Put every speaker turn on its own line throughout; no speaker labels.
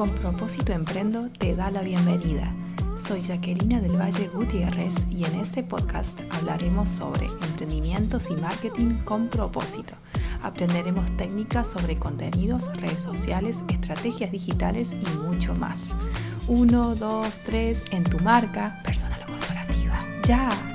Con propósito Emprendo te da la bienvenida. Soy Jacqueline del Valle Gutiérrez y en este podcast hablaremos sobre emprendimientos y marketing con propósito. Aprenderemos técnicas sobre contenidos, redes sociales, estrategias digitales y mucho más. 1, 2, 3 en tu marca, personal o corporativa. ¡Ya!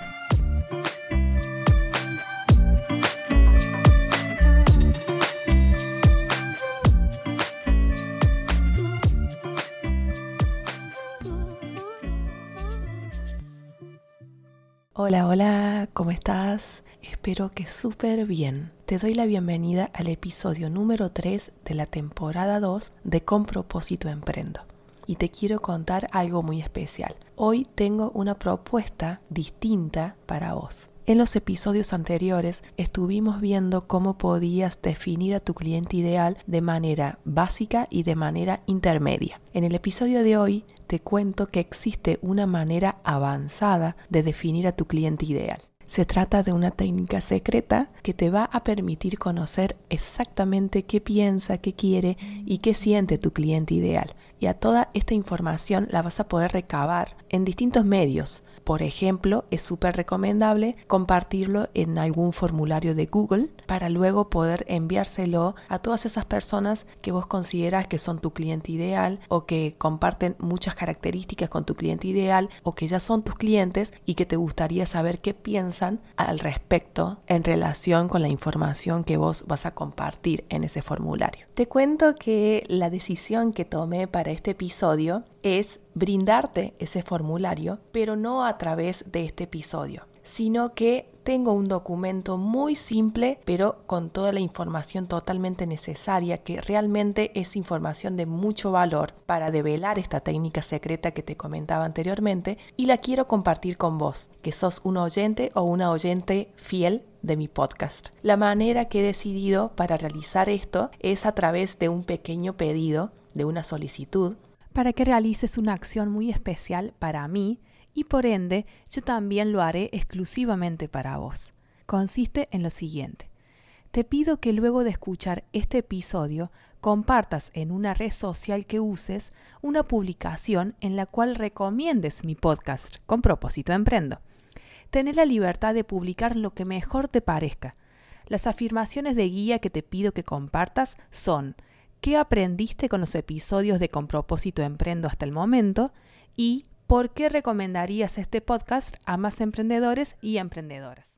Hola, hola, ¿cómo estás? Espero que súper bien. Te doy la bienvenida al episodio número 3 de la temporada 2 de Con propósito Emprendo. Y te quiero contar algo muy especial. Hoy tengo una propuesta distinta para vos. En los episodios anteriores estuvimos viendo cómo podías definir a tu cliente ideal de manera básica y de manera intermedia. En el episodio de hoy te cuento que existe una manera avanzada de definir a tu cliente ideal. Se trata de una técnica secreta que te va a permitir conocer exactamente qué piensa, qué quiere y qué siente tu cliente ideal. Y a toda esta información la vas a poder recabar en distintos medios, por ejemplo, es súper recomendable compartirlo en algún formulario de Google para luego poder enviárselo a todas esas personas que vos consideras que son tu cliente ideal o que comparten muchas características con tu cliente ideal o que ya son tus clientes y que te gustaría saber qué piensan al respecto en relación con la información que vos vas a compartir en ese formulario. Te cuento que la decisión que tomé para este episodio es brindarte ese formulario, pero no a través de este episodio, sino que tengo un documento muy simple, pero con toda la información totalmente necesaria, que realmente es información de mucho valor para develar esta técnica secreta que te comentaba anteriormente, y la quiero compartir con vos, que sos un oyente o una oyente fiel de mi podcast. La manera que he decidido para realizar esto es a través de un pequeño pedido, de una solicitud, para que realices una acción muy especial para mí y por ende yo también lo haré exclusivamente para vos. Consiste en lo siguiente. Te pido que luego de escuchar este episodio compartas en una red social que uses una publicación en la cual recomiendes mi podcast con propósito emprendo. Ten la libertad de publicar lo que mejor te parezca. Las afirmaciones de guía que te pido que compartas son qué aprendiste con los episodios de Con propósito emprendo hasta el momento y por qué recomendarías este podcast a más emprendedores y emprendedoras.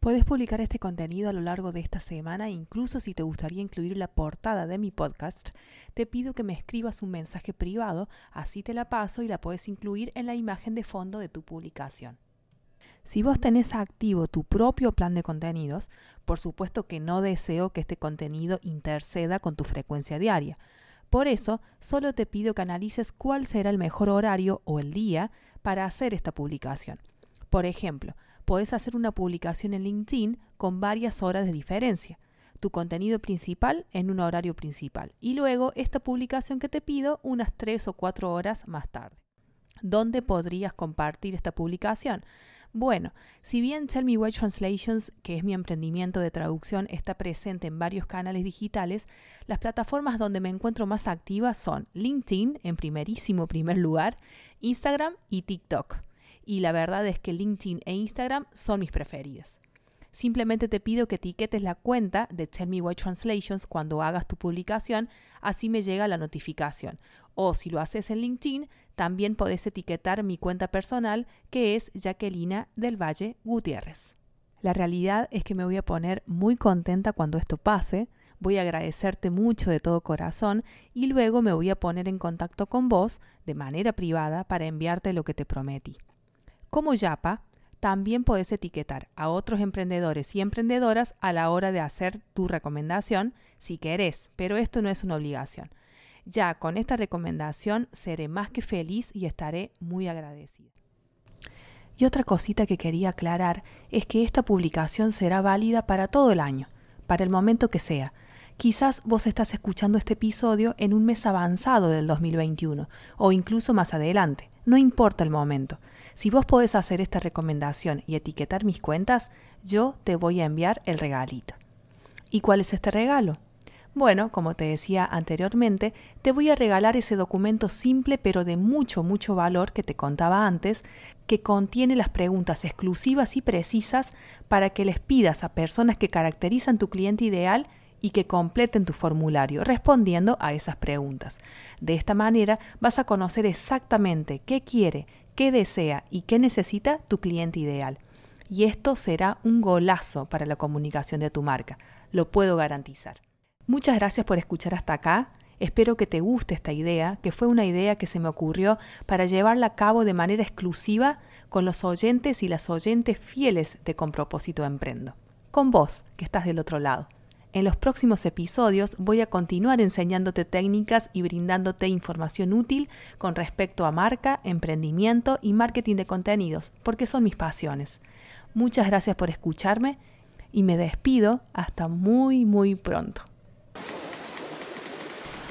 Puedes publicar este contenido a lo largo de esta semana, incluso si te gustaría incluir la portada de mi podcast, te pido que me escribas un mensaje privado, así te la paso y la puedes incluir en la imagen de fondo de tu publicación. Si vos tenés activo tu propio plan de contenidos, por supuesto que no deseo que este contenido interceda con tu frecuencia diaria. Por eso, solo te pido que analices cuál será el mejor horario o el día para hacer esta publicación. Por ejemplo, podés hacer una publicación en LinkedIn con varias horas de diferencia. Tu contenido principal en un horario principal y luego esta publicación que te pido unas 3 o 4 horas más tarde. ¿Dónde podrías compartir esta publicación? Bueno, si bien Tell Me Why Translations, que es mi emprendimiento de traducción, está presente en varios canales digitales, las plataformas donde me encuentro más activa son LinkedIn, en primerísimo primer lugar, Instagram y TikTok. Y la verdad es que LinkedIn e Instagram son mis preferidas. Simplemente te pido que etiquetes la cuenta de Tell Me Why Translations cuando hagas tu publicación, así me llega la notificación. O si lo haces en LinkedIn, también podés etiquetar mi cuenta personal que es Jacquelina del Valle Gutiérrez. La realidad es que me voy a poner muy contenta cuando esto pase, voy a agradecerte mucho de todo corazón y luego me voy a poner en contacto con vos de manera privada para enviarte lo que te prometí. Como Yapa, también puedes etiquetar a otros emprendedores y emprendedoras a la hora de hacer tu recomendación si querés, pero esto no es una obligación. Ya con esta recomendación seré más que feliz y estaré muy agradecida. Y otra cosita que quería aclarar es que esta publicación será válida para todo el año, para el momento que sea. Quizás vos estás escuchando este episodio en un mes avanzado del 2021 o incluso más adelante. No importa el momento. Si vos podés hacer esta recomendación y etiquetar mis cuentas, yo te voy a enviar el regalito. ¿Y cuál es este regalo? Bueno, como te decía anteriormente, te voy a regalar ese documento simple pero de mucho, mucho valor que te contaba antes, que contiene las preguntas exclusivas y precisas para que les pidas a personas que caracterizan tu cliente ideal y que completen tu formulario respondiendo a esas preguntas. De esta manera vas a conocer exactamente qué quiere, qué desea y qué necesita tu cliente ideal. Y esto será un golazo para la comunicación de tu marca, lo puedo garantizar. Muchas gracias por escuchar hasta acá. Espero que te guste esta idea, que fue una idea que se me ocurrió para llevarla a cabo de manera exclusiva con los oyentes y las oyentes fieles de Con propósito Emprendo. Con vos, que estás del otro lado. En los próximos episodios voy a continuar enseñándote técnicas y brindándote información útil con respecto a marca, emprendimiento y marketing de contenidos, porque son mis pasiones. Muchas gracias por escucharme y me despido hasta muy muy pronto.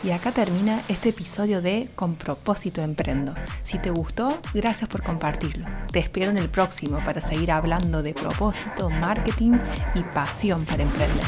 Y acá termina este episodio de Con propósito emprendo. Si te gustó, gracias por compartirlo. Te espero en el próximo para seguir hablando de propósito, marketing y pasión para emprender.